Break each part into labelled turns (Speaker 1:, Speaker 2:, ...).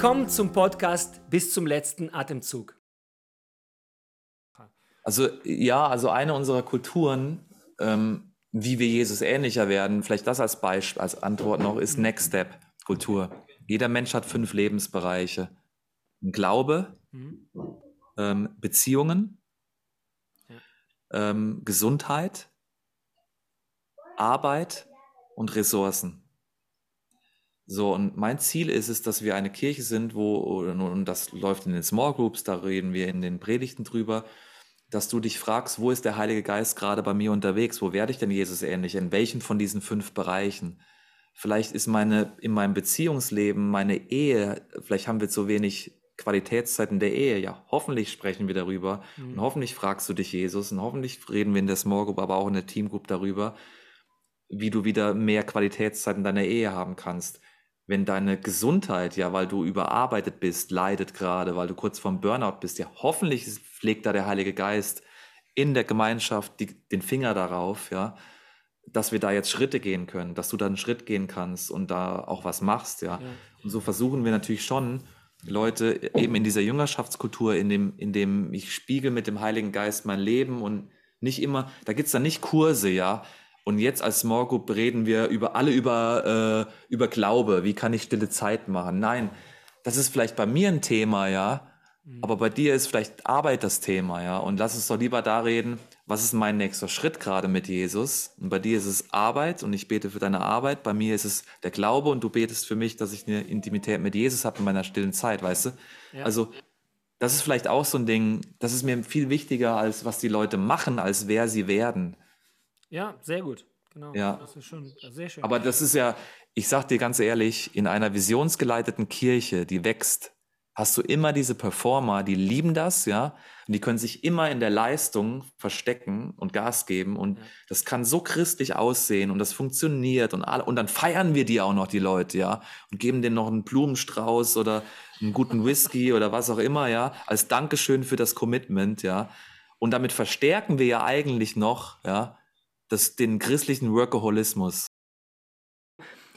Speaker 1: Willkommen zum Podcast bis zum letzten Atemzug.
Speaker 2: Also ja, also eine unserer Kulturen, ähm, wie wir Jesus ähnlicher werden, vielleicht das als Beispiel, als Antwort noch, ist Next Step Kultur. Jeder Mensch hat fünf Lebensbereiche. Glaube, mhm. ähm, Beziehungen, ähm, Gesundheit, Arbeit und Ressourcen. So, und mein Ziel ist es, dass wir eine Kirche sind, wo, und das läuft in den Small Groups, da reden wir in den Predigten drüber, dass du dich fragst, wo ist der Heilige Geist gerade bei mir unterwegs? Wo werde ich denn Jesus ähnlich? In welchem von diesen fünf Bereichen? Vielleicht ist meine, in meinem Beziehungsleben, meine Ehe, vielleicht haben wir zu wenig Qualitätszeit in der Ehe. Ja, hoffentlich sprechen wir darüber. Mhm. Und hoffentlich fragst du dich Jesus. Und hoffentlich reden wir in der Small Group, aber auch in der Team Group darüber, wie du wieder mehr Qualitätszeit in deiner Ehe haben kannst wenn deine Gesundheit, ja, weil du überarbeitet bist, leidet gerade, weil du kurz vorm Burnout bist, ja, hoffentlich pflegt da der Heilige Geist in der Gemeinschaft die, den Finger darauf, ja, dass wir da jetzt Schritte gehen können, dass du da einen Schritt gehen kannst und da auch was machst, ja. ja. Und so versuchen wir natürlich schon, Leute eben in dieser Jüngerschaftskultur, in dem, in dem ich spiegel mit dem Heiligen Geist mein Leben und nicht immer, da gibt es dann nicht Kurse, ja, und jetzt als Small Group reden wir über alle über, äh, über Glaube. Wie kann ich stille Zeit machen? Nein, das ist vielleicht bei mir ein Thema, ja. Mhm. Aber bei dir ist vielleicht Arbeit das Thema, ja. Und lass uns doch lieber da reden, was ist mein nächster Schritt gerade mit Jesus? Und bei dir ist es Arbeit und ich bete für deine Arbeit. Bei mir ist es der Glaube und du betest für mich, dass ich eine Intimität mit Jesus habe in meiner stillen Zeit, weißt du? Ja. Also, das ist vielleicht auch so ein Ding, das ist mir viel wichtiger, als was die Leute machen, als wer sie werden.
Speaker 1: Ja, sehr gut.
Speaker 2: Genau. Ja. Das ist schon sehr schön. Aber das ist ja, ich sag dir ganz ehrlich, in einer visionsgeleiteten Kirche, die wächst, hast du immer diese Performer, die lieben das, ja, und die können sich immer in der Leistung verstecken und Gas geben und ja. das kann so christlich aussehen und das funktioniert und alle, und dann feiern wir die auch noch, die Leute, ja, und geben denen noch einen Blumenstrauß oder einen guten Whisky oder was auch immer, ja, als Dankeschön für das Commitment, ja. Und damit verstärken wir ja eigentlich noch, ja, das, den christlichen Workaholismus.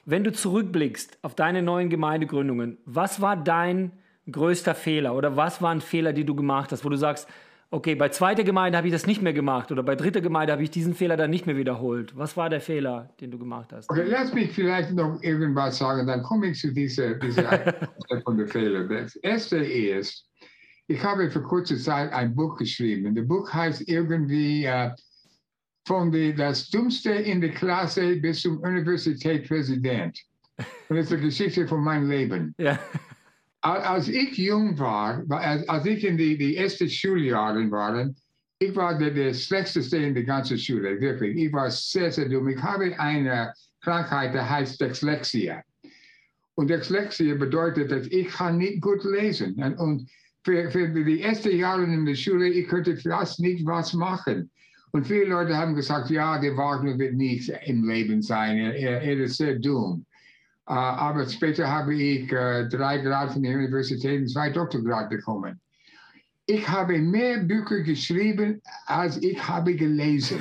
Speaker 1: Wenn du zurückblickst auf deine neuen Gemeindegründungen, was war dein größter Fehler oder was waren Fehler, die du gemacht hast, wo du sagst, okay, bei zweiter Gemeinde habe ich das nicht mehr gemacht oder bei dritter Gemeinde habe ich diesen Fehler dann nicht mehr wiederholt. Was war der Fehler, den du gemacht hast?
Speaker 3: Okay, lass mich vielleicht noch irgendwas sagen, dann komme ich zu dieser, dieser von der Fehler. Das erste ist, ich habe für kurze Zeit ein Buch geschrieben. Das Buch heißt irgendwie uh, von die, das Dummste in der Klasse bis zum Universitätspräsident. Und das ist die Geschichte von meinem Leben. Ja. Als ich jung war, als ich in die, die ersten Schuljahren war, ich war der, der Schlechteste in der ganzen Schule, wirklich. Ich war sehr, sehr dumm. Ich habe eine Krankheit, die heißt Dyslexia. Und Dyslexia bedeutet, dass ich kann nicht gut lesen. Und, und für, für die ersten Jahre in der Schule, ich konnte fast nicht was machen. Und viele Leute haben gesagt, ja, der Wagner wird nicht im Leben sein, er, er ist sehr dumm. Uh, aber später habe ich uh, drei Grad von der Universität und zwei Doktorgrad bekommen. Ich habe mehr Bücher geschrieben, als ich habe gelesen.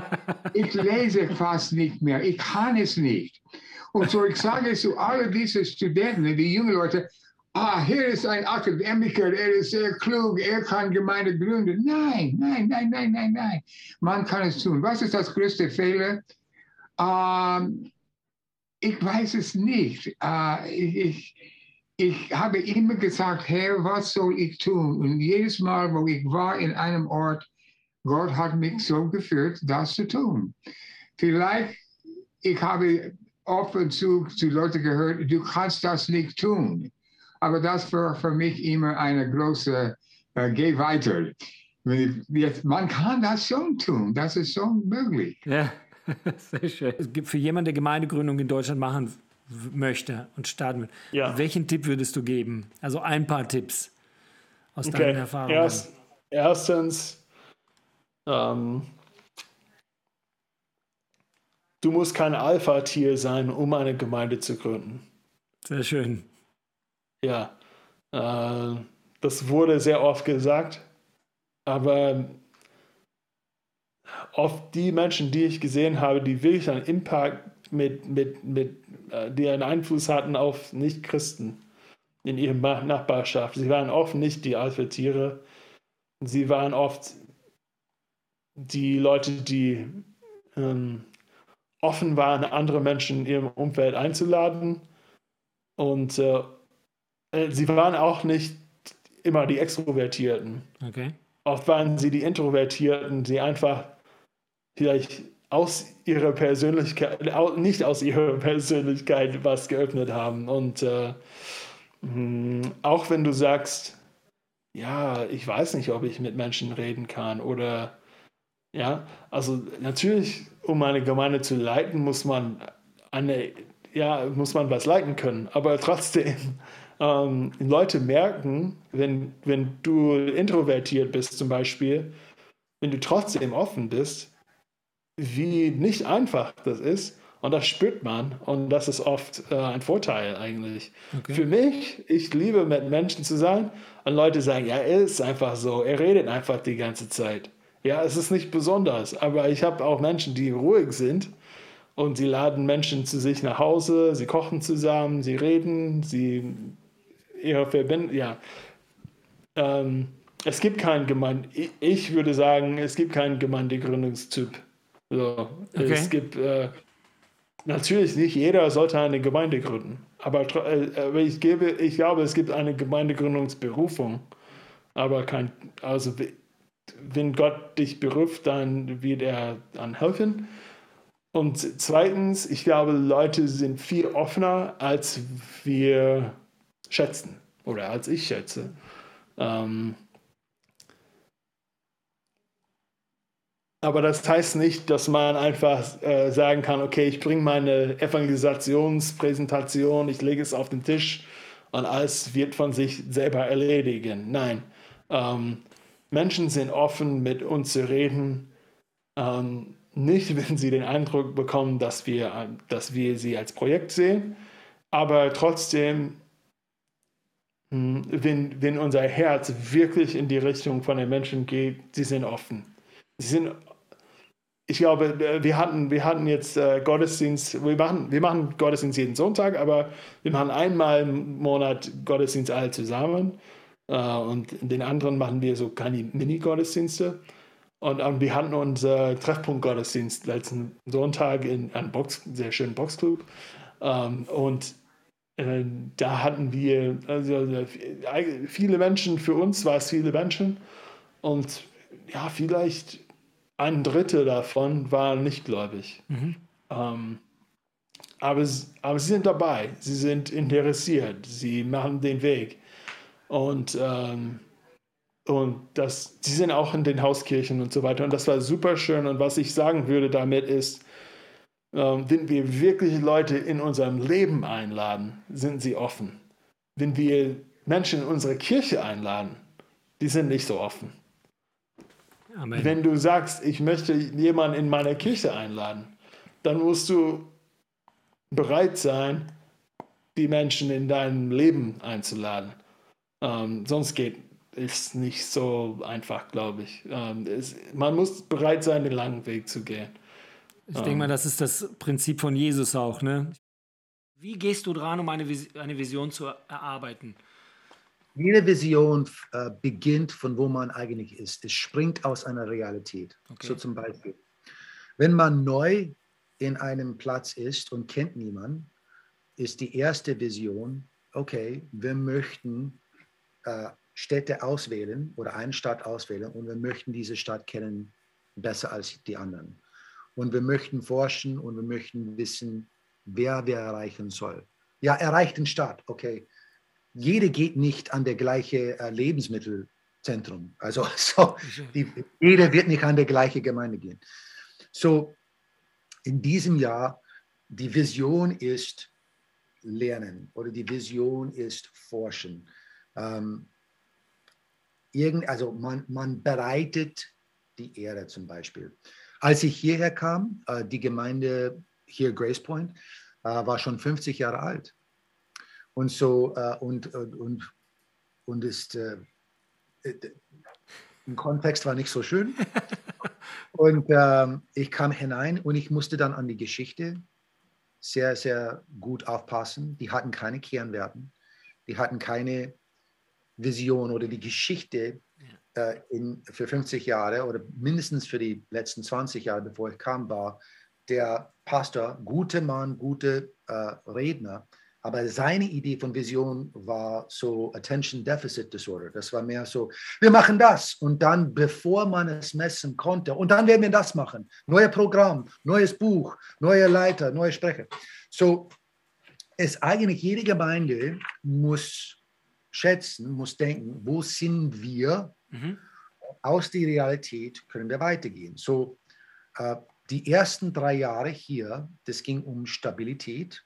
Speaker 3: ich lese fast nicht mehr, ich kann es nicht. Und so ich sage zu all diesen Studenten, die jungen Leute, ah, hier ist ein Akademiker, er ist sehr klug, er kann Gemeinde gründen. Nein, nein, nein, nein, nein, nein. Man kann es tun. Was ist das größte Fehler? Ähm, ich weiß es nicht. Äh, ich, ich habe immer gesagt, Herr, was soll ich tun? Und jedes Mal, wo ich war in einem Ort, Gott hat mich so geführt, das zu tun. Vielleicht, ich habe oft zu, zu Leuten gehört, du kannst das nicht tun. Aber das war für mich immer eine große, äh, geh weiter. Man kann das schon tun, das ist schon möglich.
Speaker 1: Ja, sehr schön. Es gibt für jemanden, der Gemeindegründung in Deutschland machen möchte und starten will, ja. welchen Tipp würdest du geben? Also ein paar Tipps aus okay. deinen Erfahrungen. Erst,
Speaker 4: erstens, ähm, du musst kein Alpha-Tier sein, um eine Gemeinde zu gründen.
Speaker 1: Sehr schön.
Speaker 4: Ja, äh, das wurde sehr oft gesagt, aber oft die Menschen, die ich gesehen habe, die wirklich einen Impact mit, mit, mit äh, die einen Einfluss hatten auf Nicht-Christen, in ihrer Nachbarschaft. Sie waren oft nicht die Alpha-Tiere. Sie waren oft die Leute, die ähm, offen waren, andere Menschen in ihrem Umfeld einzuladen. Und äh, äh sie waren auch nicht immer die Extrovertierten.
Speaker 1: Okay.
Speaker 4: Oft waren sie die Introvertierten, die einfach vielleicht aus ihrer Persönlichkeit, nicht aus ihrer Persönlichkeit was geöffnet haben. Und äh, hm, auch wenn du sagst, ja, ich weiß nicht, ob ich mit Menschen reden kann oder ja, also natürlich, um eine Gemeinde zu leiten, muss man eine, ja, muss man was leiten können. Aber trotzdem, ähm, Leute merken, wenn, wenn du introvertiert bist zum Beispiel, wenn du trotzdem offen bist, wie nicht einfach das ist. Und das spürt man und das ist oft äh, ein Vorteil eigentlich. Okay. Für mich, ich liebe mit Menschen zu sein und Leute sagen, ja, er ist einfach so, er redet einfach die ganze Zeit. Ja, es ist nicht besonders, aber ich habe auch Menschen, die ruhig sind und sie laden Menschen zu sich nach Hause, sie kochen zusammen, sie reden, sie ihre Verbindung, ja. Ähm, es gibt keinen Gemeinde, ich würde sagen, es gibt keinen Gemeindegründungstyp. So, okay. Es gibt äh, natürlich nicht jeder sollte eine Gemeinde gründen, aber, äh, aber ich, gebe, ich glaube, es gibt eine Gemeindegründungsberufung, aber kein, also wenn Gott dich beruft, dann wird er dann helfen. Und zweitens, ich glaube, Leute sind viel offener, als wir schätzen oder als ich schätze. Ähm, aber das heißt nicht, dass man einfach äh, sagen kann, okay, ich bringe meine Evangelisationspräsentation, ich lege es auf den Tisch und alles wird von sich selber erledigen. Nein. Ähm, Menschen sind offen, mit uns zu reden. Ähm, nicht, wenn sie den Eindruck bekommen, dass wir, dass wir sie als Projekt sehen, aber trotzdem, wenn, wenn unser Herz wirklich in die Richtung von den Menschen geht, sie sind offen. Sie sind, ich glaube, wir hatten, wir hatten jetzt äh, Gottesdienst, wir machen, wir machen Gottesdienst jeden Sonntag, aber wir machen einmal im Monat Gottesdienst alle zusammen. Äh, und den anderen machen wir so kleine Mini-Gottesdienste. Und wir hatten unser Treffpunkt-Gottesdienst letzten Sonntag in einem Box, sehr schönen Boxclub. Ähm, und äh, da hatten wir also, äh, viele Menschen, für uns war es viele Menschen. Und ja, vielleicht ein Drittel davon waren nicht gläubig. Mhm. Ähm, aber, aber sie sind dabei, sie sind interessiert, sie machen den Weg. Und, ähm, und das, die sind auch in den Hauskirchen und so weiter. Und das war super schön. Und was ich sagen würde damit ist, wenn wir wirklich Leute in unserem Leben einladen, sind sie offen. Wenn wir Menschen in unsere Kirche einladen, die sind nicht so offen. Amen. Wenn du sagst, ich möchte jemanden in meine Kirche einladen, dann musst du bereit sein, die Menschen in dein Leben einzuladen. Ähm, sonst geht es nicht so einfach, glaube ich. Ähm, es, man muss bereit sein, den langen Weg zu gehen.
Speaker 1: Ich denke mal, ähm. das ist das Prinzip von Jesus auch. Ne? Wie gehst du dran, um eine, Vis eine Vision zu erarbeiten?
Speaker 5: Jede Vision äh, beginnt von wo man eigentlich ist. Es springt aus einer Realität. Okay. So zum Beispiel, wenn man neu in einem Platz ist und kennt niemanden, ist die erste Vision, okay, wir möchten äh, Städte auswählen oder eine Stadt auswählen und wir möchten diese Stadt kennen besser als die anderen. Und wir möchten forschen und wir möchten wissen, wer wir erreichen soll. Ja, erreicht den Stadt, okay. Jede geht nicht an der gleiche äh, Lebensmittelzentrum. Also so, die, jeder wird nicht an der gleiche Gemeinde gehen. So, in diesem Jahr, die Vision ist Lernen oder die Vision ist Forschen ähm, irgend, also man, man bereitet die Erde zum Beispiel. Als ich hierher kam, äh, die Gemeinde hier Grace Point äh, war schon 50 Jahre alt. Und so, äh, und, und, und, und ist, äh, im Kontext war nicht so schön. Und ähm, ich kam hinein und ich musste dann an die Geschichte sehr, sehr gut aufpassen. Die hatten keine Kernwerten die hatten keine Vision oder die Geschichte. Äh, in, für 50 Jahre oder mindestens für die letzten 20 Jahre, bevor ich kam, war der Pastor, guter Mann, guter äh, Redner, aber seine Idee von Vision war so Attention Deficit Disorder. Das war mehr so, wir machen das und dann, bevor man es messen konnte, und dann werden wir das machen. Neues Programm, neues Buch, neue Leiter, neue Sprecher. So ist eigentlich jede Gemeinde muss schätzen, muss denken, wo sind wir? Mhm. Aus der Realität können wir weitergehen. So äh, die ersten drei Jahre hier, das ging um Stabilität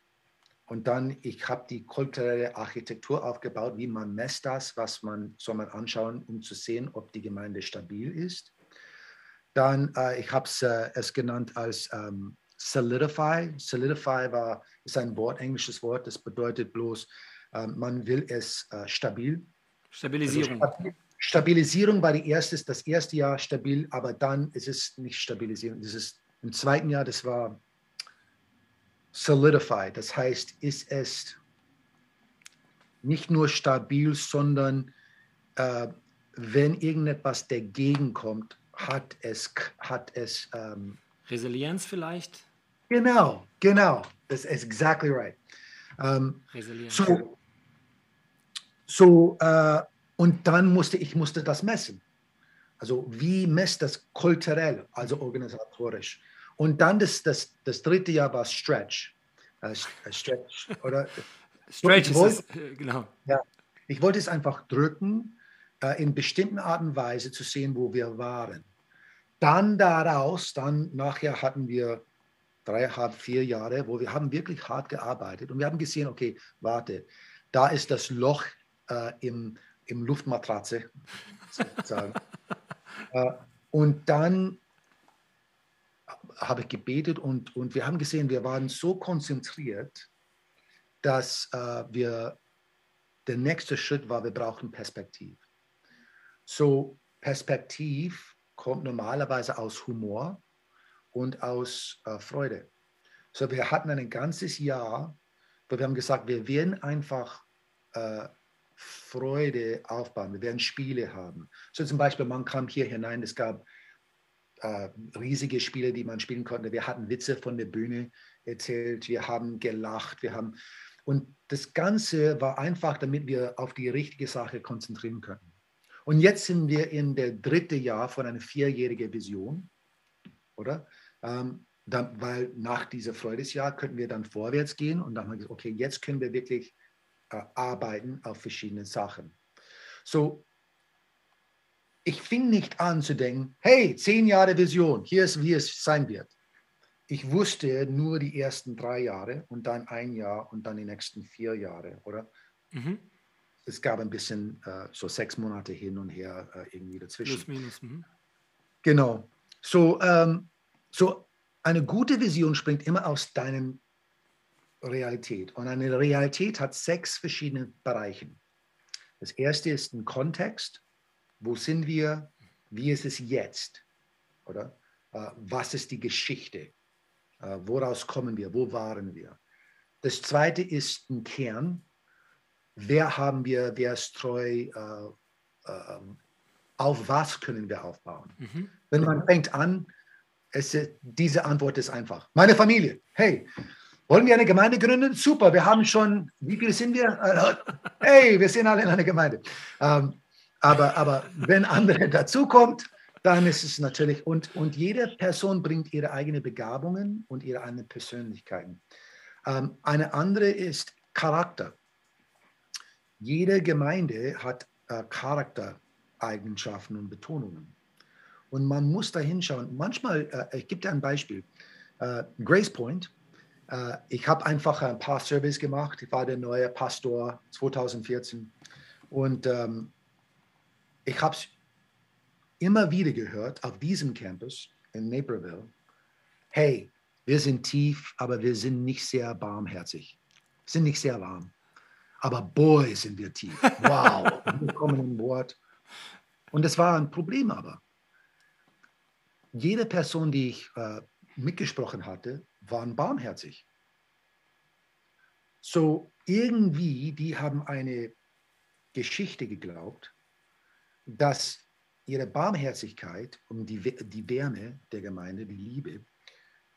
Speaker 5: und dann, ich habe die kulturelle Architektur aufgebaut, wie man messt das, was man soll man anschauen, um zu sehen, ob die Gemeinde stabil ist. Dann, äh, ich habe äh, es genannt als ähm, Solidify. Solidify war, ist ein Wort, englisches Wort, das bedeutet bloß, äh, man will es äh, stabil.
Speaker 1: Stabilisierung.
Speaker 5: Also stabil, Stabilisierung war die erste, das erste Jahr stabil, aber dann ist es nicht Stabilisierung. Das ist im zweiten Jahr, das war solidified. Das heißt, ist es nicht nur stabil, sondern äh, wenn irgendetwas dagegen kommt, hat es, hat es ähm,
Speaker 1: Resilienz vielleicht?
Speaker 5: Genau, genau. Das ist exactly right. Ähm,
Speaker 1: Resilienz.
Speaker 5: So, so äh, und dann musste ich musste das messen. Also wie messt das kulturell, also organisatorisch? Und dann das, das, das dritte Jahr war Stretch. Uh, stretch, oder?
Speaker 1: Stretch ist wollte, es, äh, genau.
Speaker 5: Ja, ich wollte es einfach drücken, uh, in bestimmten Art und Weise zu sehen, wo wir waren. Dann daraus, dann nachher hatten wir dreieinhalb, vier Jahre, wo wir haben wirklich hart gearbeitet und wir haben gesehen, okay, warte, da ist das Loch uh, im, im Luftmatratze, sozusagen. und dann habe ich gebetet und, und wir haben gesehen, wir waren so konzentriert, dass äh, wir, der nächste Schritt war, wir brauchen Perspektiv. So, Perspektiv kommt normalerweise aus Humor und aus äh, Freude. So, wir hatten ein ganzes Jahr, wo wir haben gesagt, wir werden einfach äh, Freude aufbauen, wir werden Spiele haben. So zum Beispiel, man kam hier hinein, es gab äh, riesige Spiele, die man spielen konnte. Wir hatten Witze von der Bühne erzählt, wir haben gelacht, wir haben und das Ganze war einfach, damit wir auf die richtige Sache konzentrieren können. Und jetzt sind wir in der dritte Jahr von einer vierjährigen Vision, oder? Ähm, dann, weil nach diesem Freudesjahr könnten wir dann vorwärts gehen und dann haben wir gesagt, okay, jetzt können wir wirklich arbeiten auf verschiedenen Sachen. So, ich fing nicht an zu denken, hey, zehn Jahre Vision, hier ist, wie es sein wird. Ich wusste nur die ersten drei Jahre und dann ein Jahr und dann die nächsten vier Jahre, oder? Mhm. Es gab ein bisschen äh, so sechs Monate hin und her äh, irgendwie dazwischen. Plus, minus. Mhm. Genau. So, ähm, so eine gute Vision springt immer aus deinem Realität. Und eine Realität hat sechs verschiedene Bereiche. Das erste ist ein Kontext. Wo sind wir? Wie ist es jetzt? Oder äh, was ist die Geschichte? Äh, woraus kommen wir? Wo waren wir? Das zweite ist ein Kern. Wer haben wir? Wer ist treu? Äh, äh auf was können wir aufbauen? Mhm. Wenn man fängt an, es, diese Antwort ist einfach. Meine Familie. Hey, wollen wir eine Gemeinde gründen? Super, wir haben schon, wie viele sind wir? Hey, wir sind alle in einer Gemeinde. Ähm, aber, aber wenn andere dazukommt, dann ist es natürlich, und, und jede Person bringt ihre eigenen Begabungen und ihre eigenen Persönlichkeiten. Ähm, eine andere ist Charakter. Jede Gemeinde hat äh, Charaktereigenschaften und Betonungen. Und man muss da hinschauen. Manchmal, äh, ich gebe dir ein Beispiel. Äh, Grace Point, äh, ich habe einfach ein paar Surveys gemacht. Ich war der neue Pastor 2014. Und ähm, ich habe es immer wieder gehört auf diesem Campus in Naperville. Hey, wir sind tief, aber wir sind nicht sehr barmherzig. Sind nicht sehr warm. Aber boy, sind wir tief. Wow, wir kommen in Wort. Und das war ein Problem aber. Jede Person, die ich äh, mitgesprochen hatte, waren barmherzig. So irgendwie, die haben eine Geschichte geglaubt, dass ihre Barmherzigkeit und die, die Wärme der Gemeinde, die Liebe,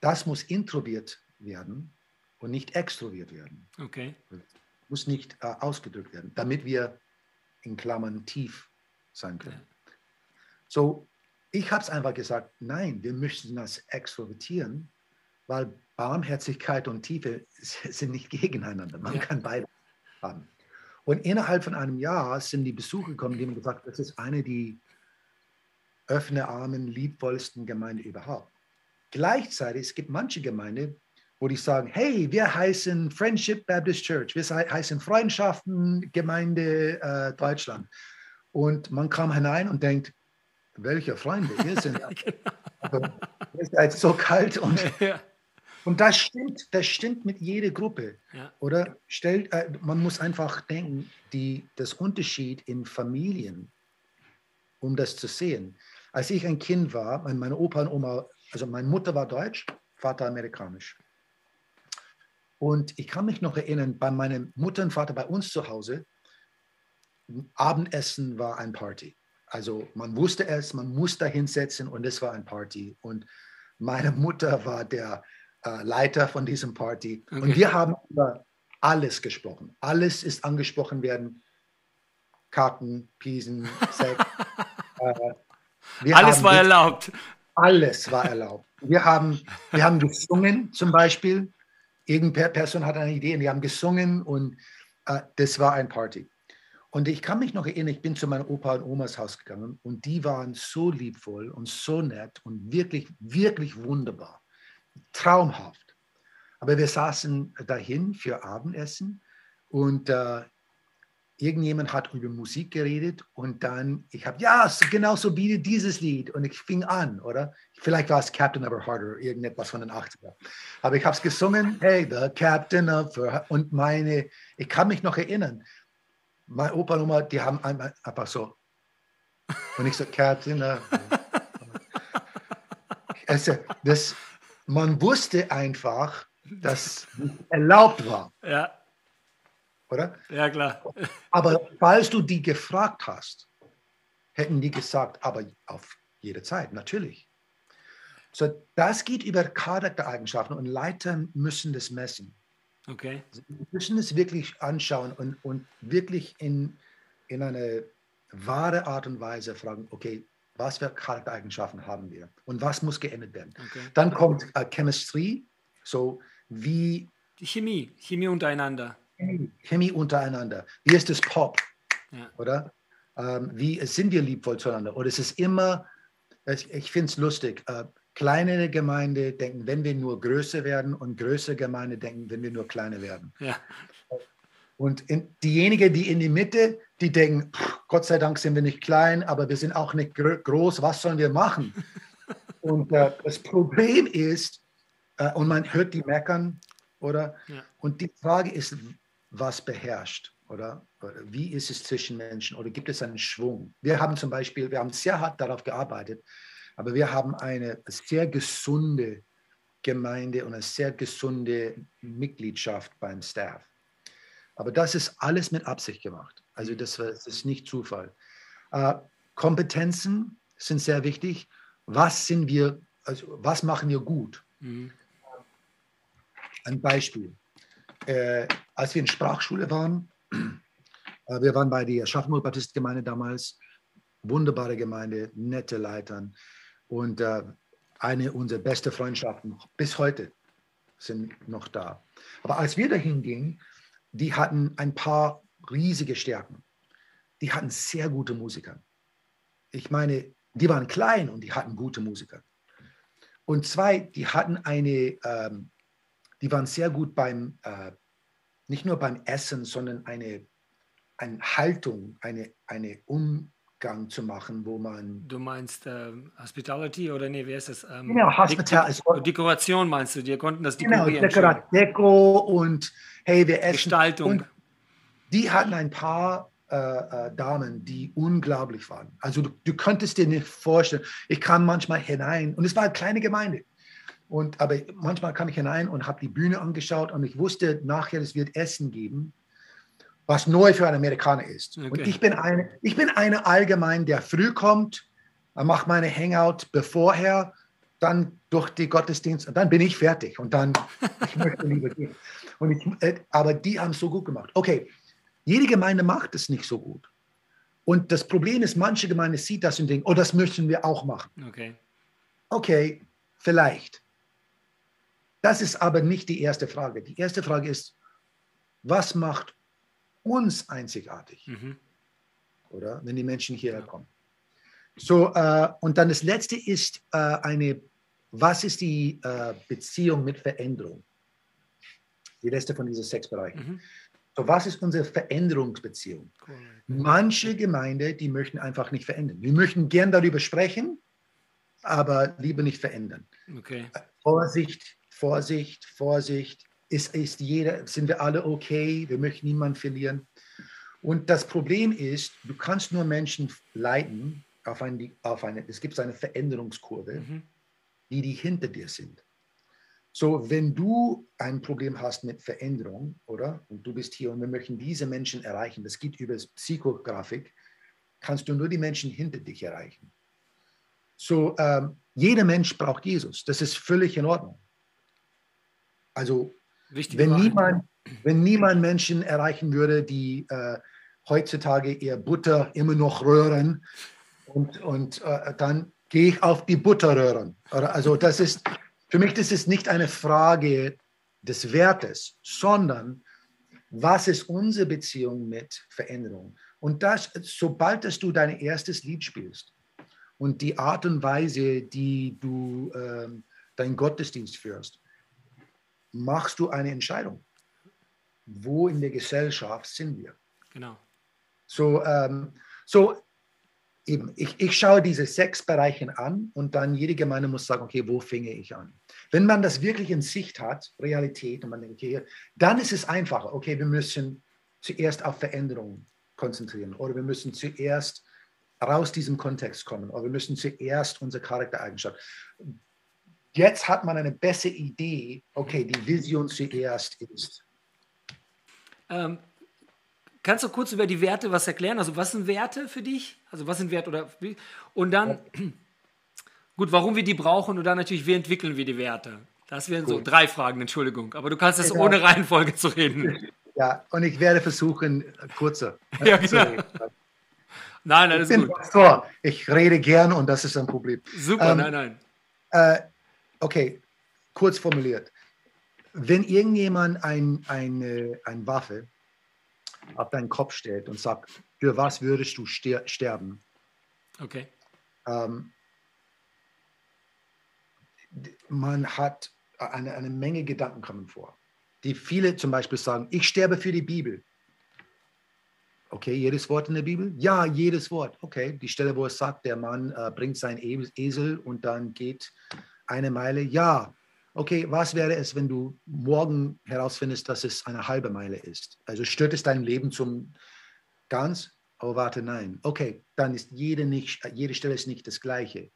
Speaker 5: das muss introviert werden und nicht extroviert werden.
Speaker 1: Okay.
Speaker 5: Muss nicht äh, ausgedrückt werden, damit wir in Klammern tief sein können. Ja. So, ich habe es einfach gesagt, nein, wir müssen das extrovertieren, weil Barmherzigkeit und Tiefe sind nicht gegeneinander. Man ja. kann beide haben. Und innerhalb von einem Jahr sind die Besucher gekommen, die haben gesagt, das ist eine der offene Armen, liebvollsten Gemeinde überhaupt. Gleichzeitig, es gibt manche Gemeinden, wo die sagen, hey, wir heißen Friendship Baptist Church, wir heißen Freundschaften Gemeinde äh, Deutschland. Und man kam hinein und denkt, welche Freunde, ihr sind genau. ihr seid so kalt und, ja. Und das stimmt, das stimmt mit jeder Gruppe. Ja. Oder stellt, äh, man muss einfach denken, die, das Unterschied in Familien, um das zu sehen. Als ich ein Kind war, meine Opa und Oma, also meine Mutter war deutsch, Vater amerikanisch. Und ich kann mich noch erinnern, bei meiner Mutter und Vater bei uns zu Hause, Abendessen war ein Party. Also man wusste es, man musste da hinsetzen und es war ein Party. Und meine Mutter war der äh, Leiter von diesem Party. Okay. Und wir haben über alles gesprochen. Alles ist angesprochen werden. Karten, Piesen, Sex.
Speaker 1: äh, alles war erlaubt.
Speaker 5: Alles war erlaubt. Wir haben, wir haben gesungen zum Beispiel. Irgendeine Person hat eine Idee und wir haben gesungen und äh, das war ein Party. Und ich kann mich noch erinnern, ich bin zu meinem Opa und Omas Haus gegangen und die waren so liebvoll und so nett und wirklich, wirklich wunderbar. Traumhaft. Aber wir saßen dahin für Abendessen und äh, irgendjemand hat über Musik geredet und dann, ich habe, ja, genau so wie dieses Lied und ich fing an, oder? Vielleicht war es Captain of Her Heart oder irgendetwas von den 80er. Aber ich habe es gesungen, hey, the Captain of Her Heart. Und meine, ich kann mich noch erinnern, mein Opa und Oma, die haben einfach so. Und ich so, Captain. also, das, man wusste einfach, dass erlaubt war.
Speaker 1: Ja.
Speaker 5: Oder?
Speaker 1: Ja, klar.
Speaker 5: Aber falls du die gefragt hast, hätten die gesagt, aber auf jede Zeit, natürlich. So, das geht über Charaktereigenschaften und Leiter müssen das messen.
Speaker 1: Okay.
Speaker 5: Wir müssen es wirklich anschauen und, und wirklich in, in eine wahre Art und Weise fragen, okay, was für Charaktereigenschaften haben wir und was muss geändert werden. Okay. Dann kommt äh, Chemistry, so wie...
Speaker 1: Die Chemie, Chemie untereinander.
Speaker 5: Chemie, Chemie untereinander. Wie ist das Pop? Ja. Oder? Ähm, wie sind wir liebvoll zueinander? Oder ist es immer, ich, ich finde es lustig, äh, Kleine Gemeinde denken, wenn wir nur größer werden und größere Gemeinde denken, wenn wir nur kleiner werden.
Speaker 1: Ja.
Speaker 5: Und in, diejenigen, die in die Mitte, die denken, Gott sei Dank sind wir nicht klein, aber wir sind auch nicht groß, was sollen wir machen? und äh, das Problem ist, äh, und man hört die meckern, oder? Ja. Und die Frage ist, was beherrscht, oder? Wie ist es zwischen Menschen, oder gibt es einen Schwung? Wir haben zum Beispiel, wir haben sehr hart darauf gearbeitet, aber wir haben eine sehr gesunde Gemeinde und eine sehr gesunde Mitgliedschaft beim Staff. Aber das ist alles mit Absicht gemacht. Also mhm. das, das ist nicht Zufall. Äh, Kompetenzen sind sehr wichtig. Was sind wir, also was machen wir gut? Mhm. Ein Beispiel. Äh, als wir in Sprachschule waren, äh, wir waren bei der Aschaffenburg Baptist Gemeinde damals, wunderbare Gemeinde, nette Leitern. Und äh, eine unserer besten Freundschaften bis heute sind noch da. Aber als wir dahin gingen, die hatten ein paar riesige Stärken. Die hatten sehr gute Musiker. Ich meine, die waren klein und die hatten gute Musiker. Und zwei, die hatten eine, ähm, die waren sehr gut beim, äh, nicht nur beim Essen, sondern eine, eine Haltung, eine, eine um, Gang zu machen, wo man.
Speaker 1: Du meinst äh, Hospitality oder nee, wie heißt das?
Speaker 5: Ähm, genau, Hospitality.
Speaker 1: Dek Dekoration meinst du? Die konnten das genau,
Speaker 5: dekorieren. Genau, Deko und hey, wir essen.
Speaker 1: Gestaltung. Und
Speaker 5: die hatten ein paar äh, äh, Damen, die unglaublich waren. Also du, du könntest dir nicht vorstellen, ich kam manchmal hinein und es war eine kleine Gemeinde. Und, aber manchmal kam ich hinein und habe die Bühne angeschaut und ich wusste nachher, es wird Essen geben, was neu für einen Amerikaner ist. Okay. Und ich bin, eine, ich bin einer allgemein, der früh kommt, macht meine Hangout bevorher, dann durch die Gottesdienst und dann bin ich fertig und dann ich möchte lieber gehen. Und ich, äh, aber die haben es so gut gemacht. Okay, jede Gemeinde macht es nicht so gut. Und das Problem ist, manche Gemeinde sieht das und denkt, oh, das möchten wir auch machen.
Speaker 1: Okay.
Speaker 5: Okay, vielleicht. Das ist aber nicht die erste Frage. Die erste Frage ist, was macht uns einzigartig? Mhm. Oder wenn die Menschen hierher kommen. So, äh, und dann das letzte ist äh, eine, was ist die äh, Beziehung mit Veränderung? Die letzte von diesen sechs Bereichen. Mhm. So, was ist unsere Veränderungsbeziehung? Cool. Manche Gemeinde, die möchten einfach nicht verändern. Wir möchten gern darüber sprechen, aber lieber nicht verändern.
Speaker 1: Okay.
Speaker 5: Vorsicht, Vorsicht, Vorsicht. Ist, ist jeder, sind wir alle okay? Wir möchten niemanden verlieren. Und das Problem ist, du kannst nur Menschen leiten auf, ein, auf eine, es gibt eine Veränderungskurve, mhm. die, die hinter dir sind. So, wenn du ein Problem hast mit Veränderung, oder? Und du bist hier und wir möchten diese Menschen erreichen, das geht über Psychografik, kannst du nur die Menschen hinter dich erreichen. So, ähm, jeder Mensch braucht Jesus. Das ist völlig in Ordnung. Also, wenn niemand, wenn niemand Menschen erreichen würde, die äh, heutzutage ihr Butter immer noch röhren, und, und äh, dann gehe ich auf die Butterröhren. Also das ist, für mich das ist nicht eine Frage des Wertes, sondern was ist unsere Beziehung mit Veränderung? Und das, sobald dass du dein erstes Lied spielst und die Art und Weise, die du ähm, deinen Gottesdienst führst, machst du eine Entscheidung. Wo in der Gesellschaft sind wir?
Speaker 1: Genau.
Speaker 5: So, ähm, so eben, ich, ich schaue diese sechs Bereiche an und dann jede Gemeinde muss sagen, okay, wo finge ich an? Wenn man das wirklich in Sicht hat, Realität, und man denkt, okay, dann ist es einfacher. Okay, wir müssen zuerst auf Veränderungen konzentrieren oder wir müssen zuerst raus diesem Kontext kommen oder wir müssen zuerst unsere Charaktereigenschaft. Jetzt hat man eine bessere Idee, okay, die Vision zuerst ist.
Speaker 1: Ähm, Kannst du kurz über die Werte was erklären? Also was sind Werte für dich? Also was sind Werte oder und dann gut, warum wir die brauchen und dann natürlich, wie entwickeln wir die Werte? Das wären so drei Fragen, Entschuldigung. Aber du kannst das ja. ohne Reihenfolge zu reden.
Speaker 5: Ja, und ich werde versuchen, kurzer.
Speaker 1: Ja, genau. Nein, nein,
Speaker 5: das ist gut. Pastor. Ich rede gern und das ist ein Problem.
Speaker 1: Super, ähm, nein, nein.
Speaker 5: Äh, okay, kurz formuliert. Wenn irgendjemand ein, eine, eine Waffe auf deinen Kopf stellt und sagt, für was würdest du sterben?
Speaker 1: Okay.
Speaker 5: Ähm, man hat eine, eine Menge Gedanken kommen vor, die viele zum Beispiel sagen, ich sterbe für die Bibel. Okay, jedes Wort in der Bibel? Ja, jedes Wort. Okay, die Stelle, wo es sagt, der Mann äh, bringt seinen Esel und dann geht eine Meile. Ja, okay, was wäre es, wenn du morgen herausfindest, dass es eine halbe Meile ist? Also stört es dein Leben zum ganz? Oh, warte, nein. Okay, dann ist jede, nicht, jede Stelle ist nicht das Gleiche.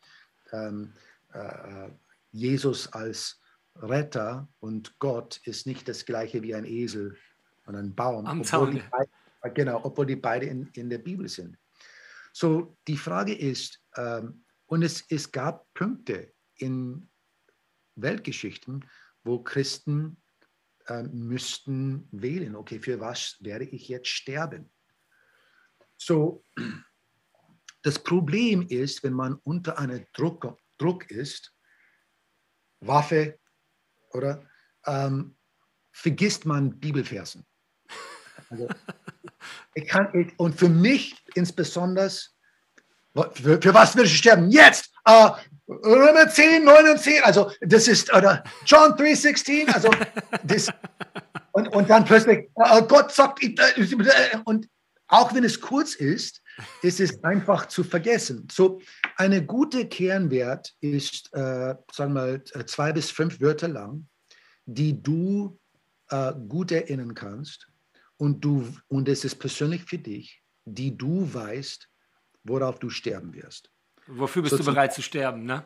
Speaker 5: Ähm, äh, Jesus als Retter und Gott ist nicht das Gleiche wie ein Esel und ein Baum.
Speaker 1: Am obwohl die
Speaker 5: beide, genau, obwohl die beide in, in der Bibel sind. So, die Frage ist, ähm, und es, es gab Punkte in Weltgeschichten, wo Christen äh, müssten wählen, okay, für was werde ich jetzt sterben? So, das Problem ist, wenn man unter einem Druck, Druck ist, Waffe, oder, ähm, vergisst man Bibelversen. Also, ich kann, ich, und für mich insbesondere, für, für was will ich sterben? Jetzt! Uh, Römer 10, 9 und 10, also das ist, oder John 3, 16, also das, und, und dann plötzlich, uh, Gott sagt, und auch wenn es kurz ist, ist es einfach zu vergessen. So, eine gute Kernwert ist, äh, sagen wir mal, zwei bis fünf Wörter lang, die du äh, gut erinnern kannst und, du, und es ist persönlich für dich, die du weißt, worauf du sterben wirst.
Speaker 1: Wofür bist so du bereit zu sterben, ne?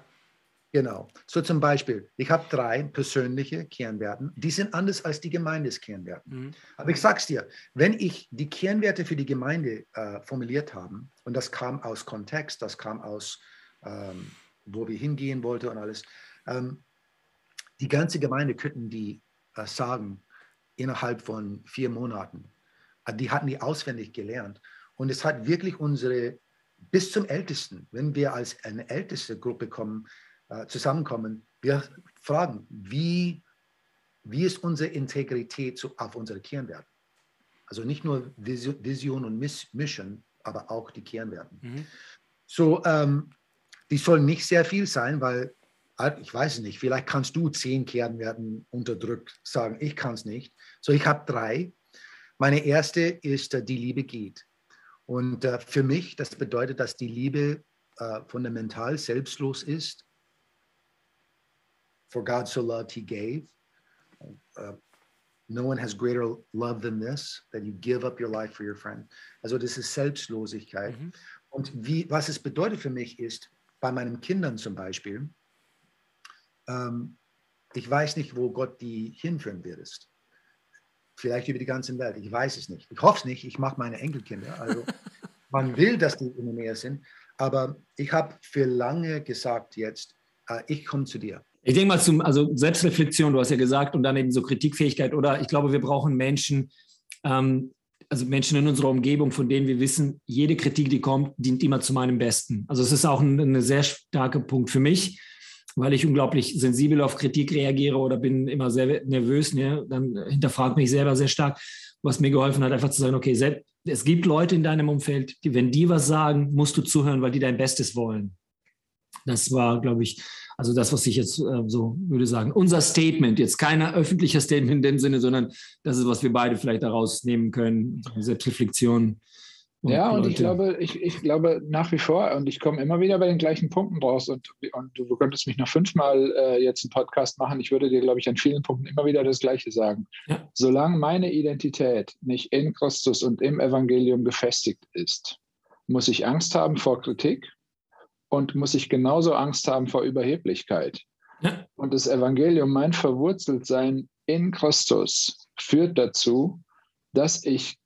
Speaker 5: Genau. So zum Beispiel, ich habe drei persönliche Kernwerten, die sind anders als die Gemeindeskernwerten. Mhm. Aber ich sag's dir, wenn ich die Kernwerte für die Gemeinde äh, formuliert habe, und das kam aus Kontext, das kam aus, ähm, wo wir hingehen wollten und alles, ähm, die ganze Gemeinde könnten die äh, sagen innerhalb von vier Monaten. Äh, die hatten die auswendig gelernt. Und es hat wirklich unsere, bis zum Ältesten, wenn wir als eine älteste Gruppe kommen, äh, zusammenkommen, wir fragen, wie, wie ist unsere Integrität zu, auf unsere Kernwerte? Also nicht nur Vision und Mission, aber auch die Kernwerte. Mhm. So, ähm, die sollen nicht sehr viel sein, weil ich weiß es nicht, vielleicht kannst du zehn Kernwerten unterdrückt sagen, ich kann es nicht. So, ich habe drei. Meine erste ist, äh, die Liebe geht. Und äh, für mich, das bedeutet, dass die Liebe äh, fundamental selbstlos ist For God so loved, he gave. Uh, no one has greater love than this, that you give up your life for your friend. Also das ist Selbstlosigkeit. Mhm. Und wie, was es bedeutet für mich ist, bei meinen Kindern zum Beispiel, ähm, ich weiß nicht, wo Gott die hinführen wird. Vielleicht über die ganze Welt. Ich weiß es nicht. Ich hoffe es nicht. Ich mache meine Enkelkinder. Also man will, dass die in der Nähe sind. Aber ich habe für lange gesagt jetzt, äh, ich komme zu dir.
Speaker 1: Ich denke mal zum, also Selbstreflexion, du hast ja gesagt, und dann eben so Kritikfähigkeit, oder ich glaube, wir brauchen Menschen, ähm, also Menschen in unserer Umgebung, von denen wir wissen, jede Kritik, die kommt, dient immer zu meinem Besten. Also es ist auch ein, ein sehr starker Punkt für mich, weil ich unglaublich sensibel auf Kritik reagiere oder bin immer sehr nervös. Ne? Dann hinterfragt mich selber sehr stark, was mir geholfen hat, einfach zu sagen, okay, selbst, es gibt Leute in deinem Umfeld, die, wenn die was sagen, musst du zuhören, weil die dein Bestes wollen. Das war, glaube ich, also das, was ich jetzt äh, so würde sagen, unser Statement, jetzt kein öffentlicher Statement in dem Sinne, sondern das ist, was wir beide vielleicht daraus nehmen können, Selbstreflexion.
Speaker 6: Und ja, und Leute. ich glaube, ich, ich glaube nach wie vor, und ich komme immer wieder bei den gleichen Punkten raus, und, und du könntest mich noch fünfmal äh, jetzt einen Podcast machen, ich würde dir, glaube ich, an vielen Punkten immer wieder das Gleiche sagen. Ja. Solange meine Identität nicht in Christus und im Evangelium gefestigt ist, muss ich Angst haben vor Kritik, und muss ich genauso Angst haben vor Überheblichkeit. Ja. Und das Evangelium, mein Verwurzeltsein in Christus, führt dazu, dass ich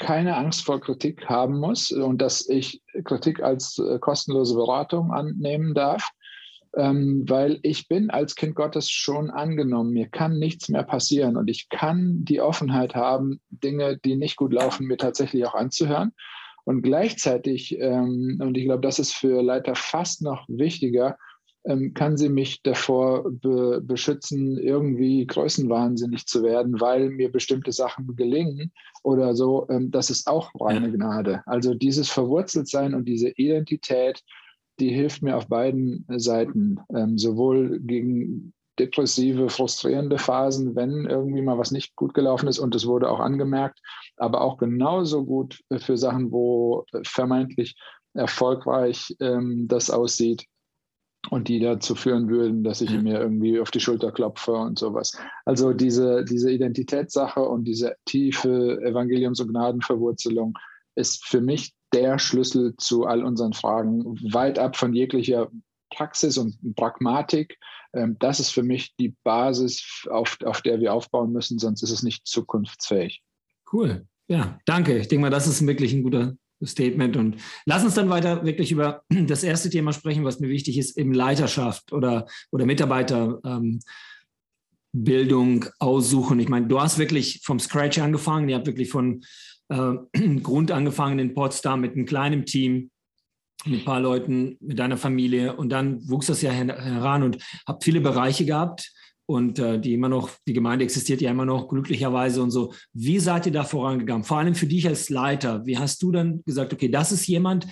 Speaker 6: keine Angst vor Kritik haben muss und dass ich Kritik als äh, kostenlose Beratung annehmen darf, ähm, weil ich bin als Kind Gottes schon angenommen. Mir kann nichts mehr passieren und ich kann die Offenheit haben, Dinge, die nicht gut laufen, mir tatsächlich auch anzuhören. Und gleichzeitig, ähm, und ich glaube, das ist für Leiter fast noch wichtiger, kann sie mich davor be beschützen, irgendwie größenwahnsinnig zu werden, weil mir bestimmte Sachen gelingen oder so. Ähm, das ist auch reine Gnade. Also dieses Verwurzeltsein und diese Identität, die hilft mir auf beiden Seiten, ähm, sowohl gegen depressive, frustrierende Phasen, wenn irgendwie mal was nicht gut gelaufen ist und es wurde auch angemerkt, aber auch genauso gut für Sachen, wo vermeintlich erfolgreich ähm, das aussieht und die dazu führen würden, dass ich mir irgendwie auf die Schulter klopfe und sowas. Also diese, diese Identitätssache und diese tiefe Evangeliums- und Gnadenverwurzelung ist für mich der Schlüssel zu all unseren Fragen, weit ab von jeglicher Praxis und Pragmatik. Ähm, das ist für mich die Basis, auf, auf der wir aufbauen müssen, sonst ist es nicht zukunftsfähig.
Speaker 1: Cool. Ja, danke. Ich denke mal, das ist wirklich ein guter Statement. Und lass uns dann weiter wirklich über das erste Thema sprechen, was mir wichtig ist, eben Leiterschaft oder, oder Mitarbeiterbildung ähm, aussuchen. Ich meine, du hast wirklich vom Scratch angefangen. Ihr habt wirklich von äh, Grund angefangen in Potsdam mit einem kleinen Team mit ein paar Leuten, mit deiner Familie und dann wuchs das ja heran und habe viele Bereiche gehabt und äh, die immer noch, die Gemeinde existiert ja immer noch glücklicherweise und so. Wie seid ihr da vorangegangen? Vor allem für dich als Leiter. Wie hast du dann gesagt, okay, das ist jemand,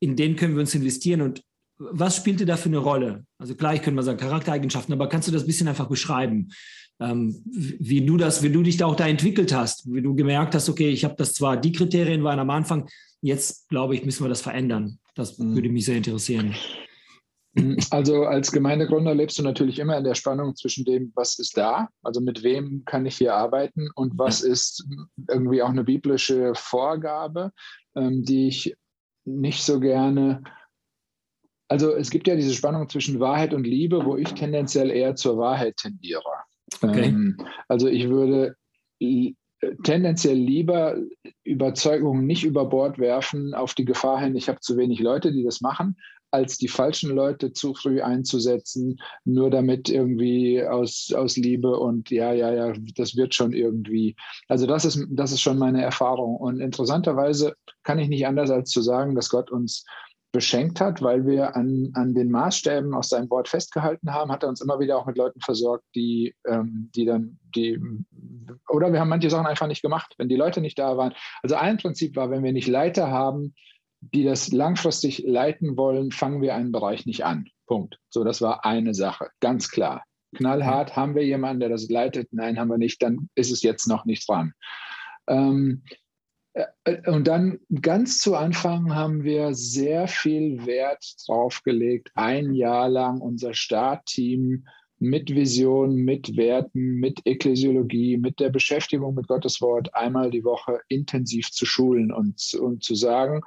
Speaker 1: in den können wir uns investieren und was spielte da für eine Rolle? Also gleich können wir sagen Charaktereigenschaften, aber kannst du das ein bisschen einfach beschreiben? Ähm, wie du das, wie du dich da auch da entwickelt hast, wie du gemerkt hast, okay, ich habe das zwar, die Kriterien waren am Anfang, jetzt glaube ich, müssen wir das verändern. Das mhm. würde mich sehr interessieren.
Speaker 6: Also als Gemeindegründer lebst du natürlich immer in der Spannung zwischen dem, was ist da, also mit wem kann ich hier arbeiten und was ist irgendwie auch eine biblische Vorgabe, ähm, die ich nicht so gerne Also es gibt ja diese Spannung zwischen Wahrheit und Liebe, wo ich tendenziell eher zur Wahrheit tendiere. Okay. Ähm, also ich würde tendenziell lieber Überzeugungen nicht über Bord werfen auf die Gefahr hin, ich habe zu wenig Leute, die das machen, als die falschen Leute zu früh einzusetzen, nur damit irgendwie aus, aus Liebe und ja, ja, ja, das wird schon irgendwie. Also das ist, das ist schon meine Erfahrung. Und interessanterweise kann ich nicht anders als zu sagen, dass Gott uns beschenkt hat, weil wir an, an den Maßstäben aus seinem Wort festgehalten haben, hat er uns immer wieder auch mit Leuten versorgt, die, ähm, die dann, die, oder wir haben manche Sachen einfach nicht gemacht, wenn die Leute nicht da waren. Also ein Prinzip war, wenn wir nicht Leiter haben, die das langfristig leiten wollen, fangen wir einen Bereich nicht an. Punkt. So, das war eine Sache, ganz klar. Knallhart, haben wir jemanden, der das leitet? Nein, haben wir nicht, dann ist es jetzt noch nicht dran. Ähm, äh, und dann ganz zu Anfang haben wir sehr viel Wert drauf gelegt, ein Jahr lang unser Startteam mit Vision, mit Werten, mit Ekklesiologie, mit der Beschäftigung mit Gottes Wort einmal die Woche intensiv zu schulen und, und zu sagen,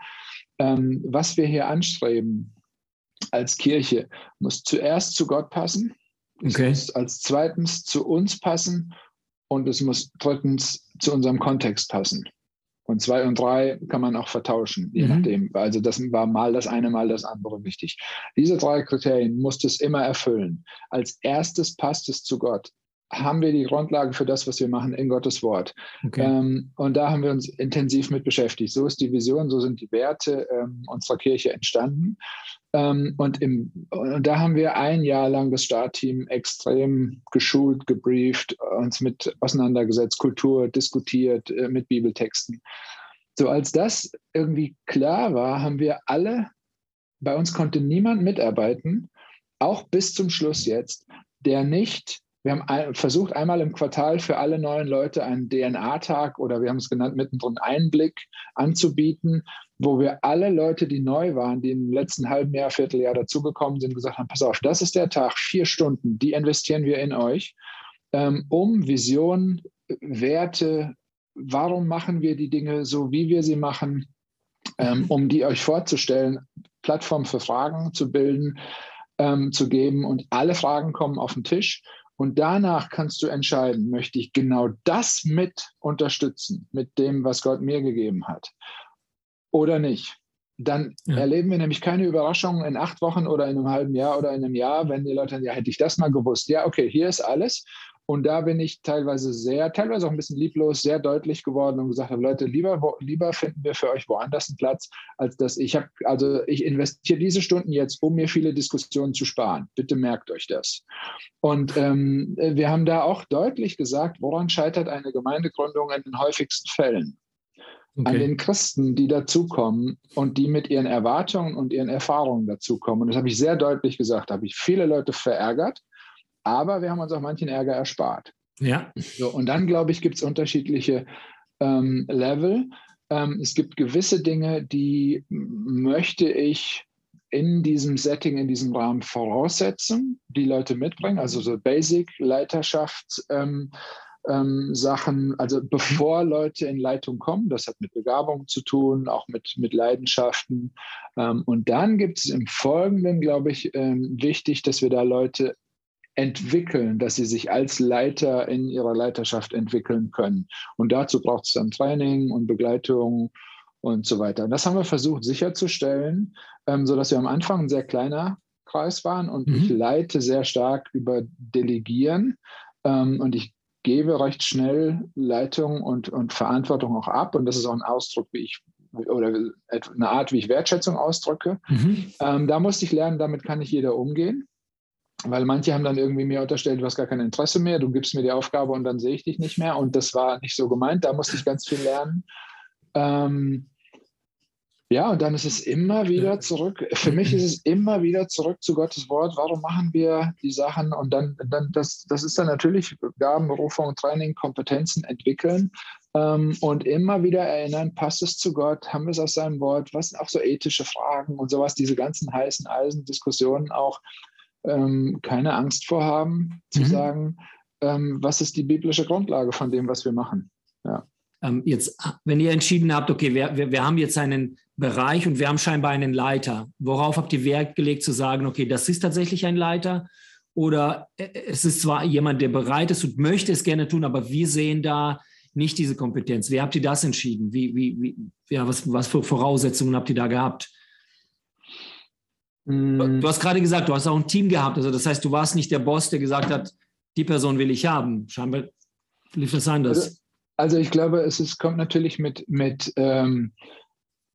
Speaker 6: ähm, was wir hier anstreben als Kirche, muss zuerst zu Gott passen, okay. es muss als zweitens zu uns passen und es muss drittens zu unserem Kontext passen. Und zwei und drei kann man auch vertauschen, je mhm. nachdem. Also das war mal das eine, mal das andere wichtig. Diese drei Kriterien muss es immer erfüllen. Als erstes passt es zu Gott. Haben wir die Grundlage für das, was wir machen in Gottes Wort. Okay. Ähm, und da haben wir uns intensiv mit beschäftigt. So ist die Vision, so sind die Werte ähm, unserer Kirche entstanden. Ähm, und, im, und da haben wir ein Jahr lang das Startteam extrem geschult, gebrieft, uns mit auseinandergesetzt, Kultur diskutiert, äh, mit Bibeltexten. So als das irgendwie klar war, haben wir alle, bei uns konnte niemand mitarbeiten, auch bis zum Schluss jetzt, der nicht wir haben versucht, einmal im Quartal für alle neuen Leute einen DNA-Tag oder wir haben es genannt, mittendrin Einblick anzubieten, wo wir alle Leute, die neu waren, die im letzten halben Jahr, Vierteljahr dazugekommen sind, gesagt haben, pass auf, das ist der Tag, vier Stunden, die investieren wir in euch, ähm, um Vision, Werte, warum machen wir die Dinge so, wie wir sie machen, ähm, um die euch vorzustellen, Plattform für Fragen zu bilden, ähm, zu geben. Und alle Fragen kommen auf den Tisch und danach kannst du entscheiden, möchte ich genau das mit unterstützen, mit dem, was Gott mir gegeben hat, oder nicht. Dann ja. erleben wir nämlich keine Überraschungen in acht Wochen oder in einem halben Jahr oder in einem Jahr, wenn die Leute sagen, ja, hätte ich das mal gewusst. Ja, okay, hier ist alles. Und da bin ich teilweise sehr, teilweise auch ein bisschen lieblos, sehr deutlich geworden und gesagt habe, Leute, lieber, lieber finden wir für euch woanders einen Platz, als dass ich habe, also ich investiere diese Stunden jetzt, um mir viele Diskussionen zu sparen. Bitte merkt euch das. Und ähm, wir haben da auch deutlich gesagt, woran scheitert eine Gemeindegründung in den häufigsten Fällen? Okay. an den Christen, die dazukommen und die mit ihren Erwartungen und ihren Erfahrungen dazukommen. Und das habe ich sehr deutlich gesagt, da habe ich viele Leute verärgert, aber wir haben uns auch manchen Ärger erspart. Ja. So, und dann, glaube ich, gibt es unterschiedliche ähm, Level. Ähm, es gibt gewisse Dinge, die möchte ich in diesem Setting, in diesem Rahmen voraussetzen, die Leute mitbringen, also so Basic-Leiterschaft. Ähm, ähm, Sachen, also bevor Leute in Leitung kommen, das hat mit Begabung zu tun, auch mit, mit Leidenschaften. Ähm, und dann gibt es im Folgenden, glaube ich, ähm, wichtig, dass wir da Leute entwickeln, dass sie sich als Leiter in ihrer Leiterschaft entwickeln können. Und dazu braucht es dann Training und Begleitung und so weiter. Und das haben wir versucht sicherzustellen, ähm, sodass wir am Anfang ein sehr kleiner Kreis waren und mhm. ich leite sehr stark über Delegieren ähm, und ich gebe recht schnell Leitung und, und Verantwortung auch ab und das ist auch ein Ausdruck, wie ich oder eine Art, wie ich Wertschätzung ausdrücke. Mhm. Ähm, da musste ich lernen, damit kann nicht jeder umgehen. Weil manche haben dann irgendwie mir unterstellt, du hast gar kein Interesse mehr, du gibst mir die Aufgabe und dann sehe ich dich nicht mehr. Und das war nicht so gemeint, da musste ich ganz viel lernen. Ähm, ja, und dann ist es immer wieder zurück. Für mich ist es immer wieder zurück zu Gottes Wort. Warum machen wir die Sachen? Und dann, dann das, das ist dann natürlich Gaben, Berufung, Training, Kompetenzen entwickeln ähm, und immer wieder erinnern, passt es zu Gott? Haben wir es aus seinem Wort? Was sind auch so ethische Fragen und sowas, diese ganzen heißen Eisen-Diskussionen auch ähm, keine Angst vorhaben, zu mhm. sagen, ähm, was ist die biblische Grundlage von dem, was wir machen. Ja.
Speaker 1: Ähm, jetzt, wenn ihr entschieden habt, okay, wir, wir, wir haben jetzt einen Bereich und wir haben scheinbar einen Leiter. Worauf habt ihr Wert gelegt zu sagen, okay, das ist tatsächlich ein Leiter? Oder äh, es ist zwar jemand, der bereit ist und möchte es gerne tun, aber wir sehen da nicht diese Kompetenz. Wie habt ihr das entschieden? Wie, wie, wie, ja, was, was für Voraussetzungen habt ihr da gehabt? Mm. Du hast gerade gesagt, du hast auch ein Team gehabt. Also das heißt, du warst nicht der Boss, der gesagt hat, die Person will ich haben. Scheinbar lief das anders.
Speaker 6: Also, also ich glaube, es ist, kommt natürlich mit, mit ähm,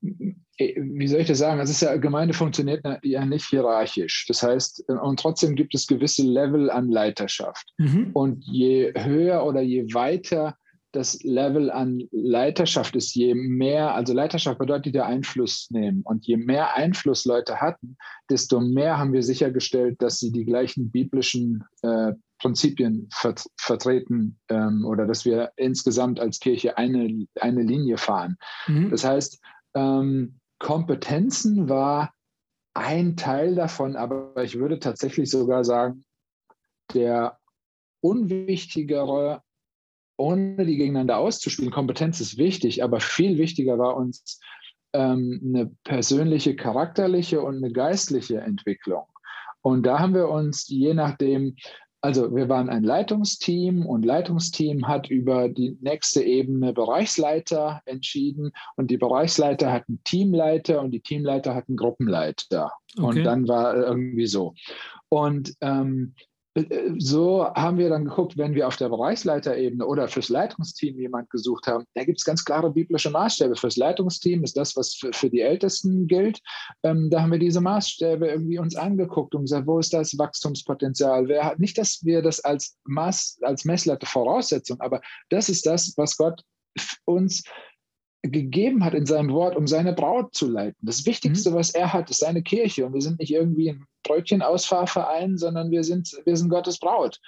Speaker 6: wie soll ich das sagen? Es ist ja, Gemeinde funktioniert ja nicht hierarchisch. Das heißt, und trotzdem gibt es gewisse Level an Leiterschaft. Mhm. Und je höher oder je weiter das Level an Leiterschaft ist, je mehr, also Leiterschaft bedeutet ja Einfluss nehmen. Und je mehr Einfluss Leute hatten, desto mehr haben wir sichergestellt, dass sie die gleichen biblischen äh, Prinzipien vert vertreten ähm, oder dass wir insgesamt als Kirche eine, eine Linie fahren. Mhm. Das heißt, ähm, Kompetenzen war ein Teil davon, aber ich würde tatsächlich sogar sagen, der unwichtigere ohne die gegeneinander auszuspielen. Kompetenz ist wichtig, aber viel wichtiger war uns ähm, eine persönliche, charakterliche und eine geistliche Entwicklung. Und da haben wir uns je nachdem, also wir waren ein Leitungsteam und Leitungsteam hat über die nächste Ebene Bereichsleiter entschieden und die Bereichsleiter hatten Teamleiter und die Teamleiter hatten Gruppenleiter. Okay. Und dann war irgendwie so. Und ähm, so haben wir dann geguckt, wenn wir auf der Bereichsleiterebene oder fürs Leitungsteam jemand gesucht haben, da gibt es ganz klare biblische Maßstäbe. Fürs Leitungsteam ist das, was für, für die Ältesten gilt. Ähm, da haben wir diese Maßstäbe irgendwie uns angeguckt und gesagt, wo ist das Wachstumspotenzial? Wer hat, nicht, dass wir das als Maß, als Messlatte Voraussetzung, aber das ist das, was Gott uns gegeben hat in seinem Wort, um seine Braut zu leiten. Das Wichtigste, mhm. was er hat, ist seine Kirche. Und wir sind nicht irgendwie ein Brötchenausfahrverein, sondern wir sind, wir sind Gottes Braut.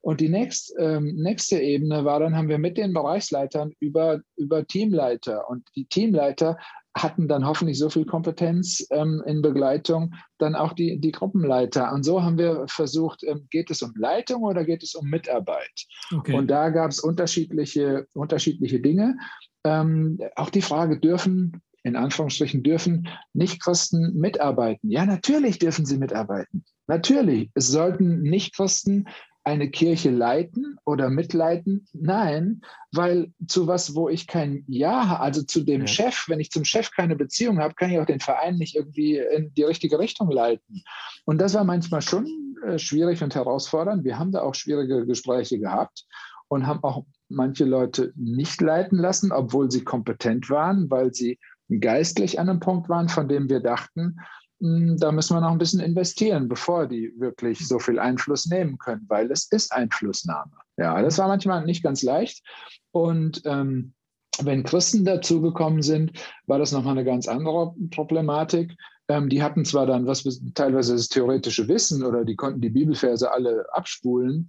Speaker 6: Und die nächst, ähm, nächste Ebene war, dann haben wir mit den Bereichsleitern über, über Teamleiter. Und die Teamleiter hatten dann hoffentlich so viel Kompetenz ähm, in Begleitung, dann auch die, die Gruppenleiter. Und so haben wir versucht, ähm, geht es um Leitung oder geht es um Mitarbeit? Okay. Und da gab es unterschiedliche, unterschiedliche Dinge. Ähm, auch die Frage, dürfen, in Anführungsstrichen, dürfen Nichtchristen mitarbeiten? Ja, natürlich dürfen sie mitarbeiten. Natürlich. Es sollten Nichtchristen eine Kirche leiten oder mitleiten? Nein, weil zu was, wo ich kein Ja, also zu dem ja. Chef, wenn ich zum Chef keine Beziehung habe, kann ich auch den Verein nicht irgendwie in die richtige Richtung leiten. Und das war manchmal schon äh, schwierig und herausfordernd. Wir haben da auch schwierige Gespräche gehabt und haben auch manche Leute nicht leiten lassen, obwohl sie kompetent waren, weil sie geistlich an einem Punkt waren, von dem wir dachten, da müssen wir noch ein bisschen investieren, bevor die wirklich so viel Einfluss nehmen können, weil es ist Einflussnahme. Ja, das war manchmal nicht ganz leicht. Und ähm, wenn Christen dazugekommen sind, war das nochmal eine ganz andere Problematik. Ähm, die hatten zwar dann was teilweise das theoretische Wissen oder die konnten die Bibelverse alle abspulen,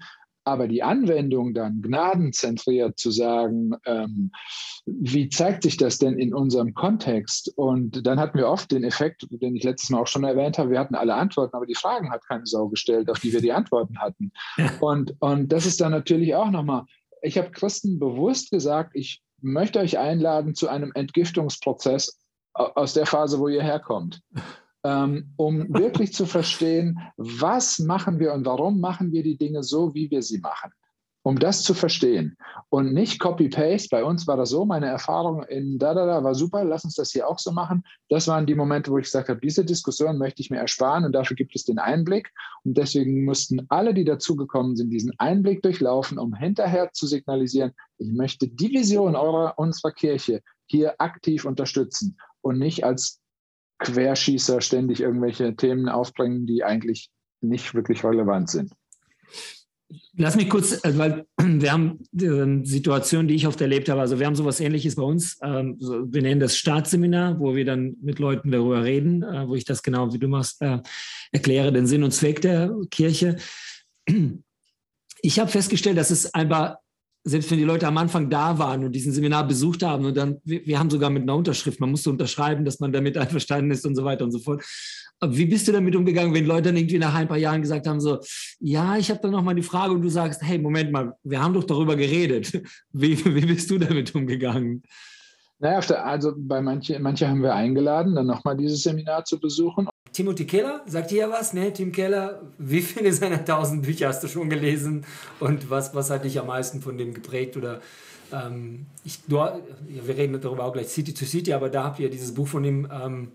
Speaker 6: aber die Anwendung dann gnadenzentriert zu sagen, ähm, wie zeigt sich das denn in unserem Kontext? Und dann hatten wir oft den Effekt, den ich letztes Mal auch schon erwähnt habe, wir hatten alle Antworten, aber die Fragen hat keine Sau gestellt, auf die wir die Antworten hatten. Und, und das ist dann natürlich auch nochmal, ich habe Christen bewusst gesagt, ich möchte euch einladen zu einem Entgiftungsprozess aus der Phase, wo ihr herkommt ähm, um wirklich zu verstehen, was machen wir und warum machen wir die Dinge so, wie wir sie machen. Um das zu verstehen und nicht Copy-Paste. Bei uns war das so, meine Erfahrung in da, da, da war super, lass uns das hier auch so machen. Das waren die Momente, wo ich gesagt habe, diese Diskussion möchte ich mir ersparen und dafür gibt es den Einblick. Und deswegen mussten alle, die dazugekommen sind, diesen Einblick durchlaufen, um hinterher zu signalisieren, ich möchte die Vision eurer, unserer Kirche hier aktiv unterstützen und nicht als Querschießer ständig irgendwelche Themen aufbringen, die eigentlich nicht wirklich relevant sind.
Speaker 1: Lass mich kurz, also, weil wir haben eine Situation, die ich oft erlebt habe. Also wir haben sowas ähnliches bei uns. Ähm, wir nennen das Staatsseminar, wo wir dann mit Leuten darüber reden, äh, wo ich das genau, wie du machst, äh, erkläre, den Sinn und Zweck der Kirche. Ich habe festgestellt, dass es einfach selbst wenn die Leute am Anfang da waren und diesen Seminar besucht haben und dann, wir, wir, haben sogar mit einer Unterschrift, man musste unterschreiben, dass man damit einverstanden ist und so weiter und so fort. Aber wie bist du damit umgegangen, wenn Leute dann irgendwie nach ein paar Jahren gesagt haben, so, ja, ich habe dann nochmal die Frage und du sagst, hey, Moment mal, wir haben doch darüber geredet. Wie, wie bist du damit umgegangen?
Speaker 7: Naja, also bei manchen manche haben wir eingeladen, dann nochmal dieses Seminar zu besuchen.
Speaker 1: Timothy Keller, sagt ja was, ne? Tim Keller, wie viele seiner tausend Bücher hast du schon gelesen und was, was hat dich am meisten von dem geprägt oder ähm, ich, du, ja, wir reden darüber auch gleich City to City, aber da habt ihr dieses Buch von ihm, ähm,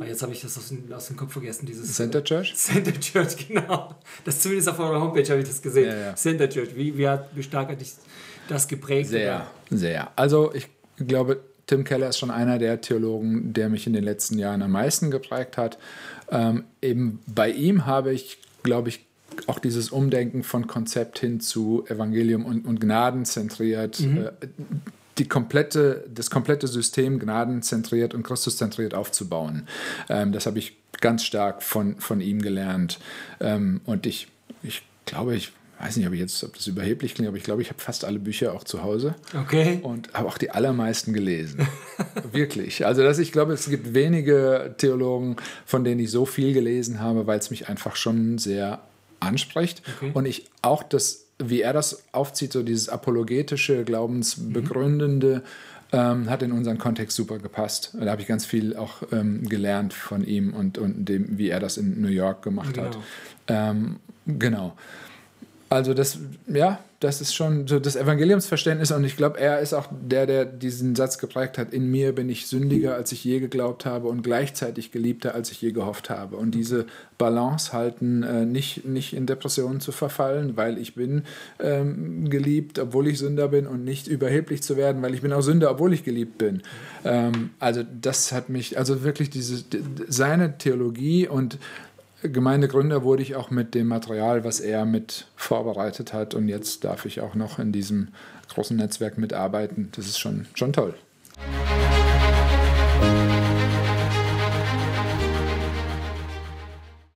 Speaker 1: ah, jetzt habe ich das aus, den, aus dem Kopf vergessen, dieses
Speaker 6: Center Church?
Speaker 1: Center Church, genau. Das zumindest auf eurer Homepage habe ich das gesehen. Ja, ja. Center Church, wie, wie, hat, wie stark hat dich das geprägt?
Speaker 6: Sehr, oder? sehr. Also ich glaube, Tim Keller ist schon einer der Theologen, der mich in den letzten Jahren am meisten geprägt hat. Ähm, eben bei ihm habe ich, glaube ich, auch dieses Umdenken von Konzept hin zu Evangelium und, und Gnaden zentriert, mhm. äh, die komplette, das komplette System gnadenzentriert und Christuszentriert aufzubauen. Ähm, das habe ich ganz stark von, von ihm gelernt. Ähm, und ich, ich glaube, ich weiß nicht, ob, ich jetzt, ob das überheblich klingt, aber ich glaube, ich habe fast alle Bücher auch zu Hause.
Speaker 1: Okay.
Speaker 6: Und habe auch die allermeisten gelesen. Wirklich. Also, dass ich glaube, es gibt wenige Theologen, von denen ich so viel gelesen habe, weil es mich einfach schon sehr anspricht. Okay. Und ich auch das, wie er das aufzieht, so dieses apologetische, glaubensbegründende, mhm. ähm, hat in unseren Kontext super gepasst. Da habe ich ganz viel auch ähm, gelernt von ihm und, und dem, wie er das in New York gemacht genau. hat. Ähm, genau. Also das, ja, das ist schon so das Evangeliumsverständnis und ich glaube, er ist auch der, der diesen Satz geprägt hat, in mir bin ich sündiger, als ich je geglaubt habe und gleichzeitig geliebter, als ich je gehofft habe. Und diese Balance halten, äh, nicht, nicht in Depressionen zu verfallen, weil ich bin ähm, geliebt, obwohl ich Sünder bin und nicht überheblich zu werden, weil ich bin auch Sünder, obwohl ich geliebt bin. Ähm, also das hat mich, also wirklich diese, seine Theologie und Gemeindegründer wurde ich auch mit dem Material, was er mit vorbereitet hat. Und jetzt darf ich auch noch in diesem großen Netzwerk mitarbeiten. Das ist schon, schon toll.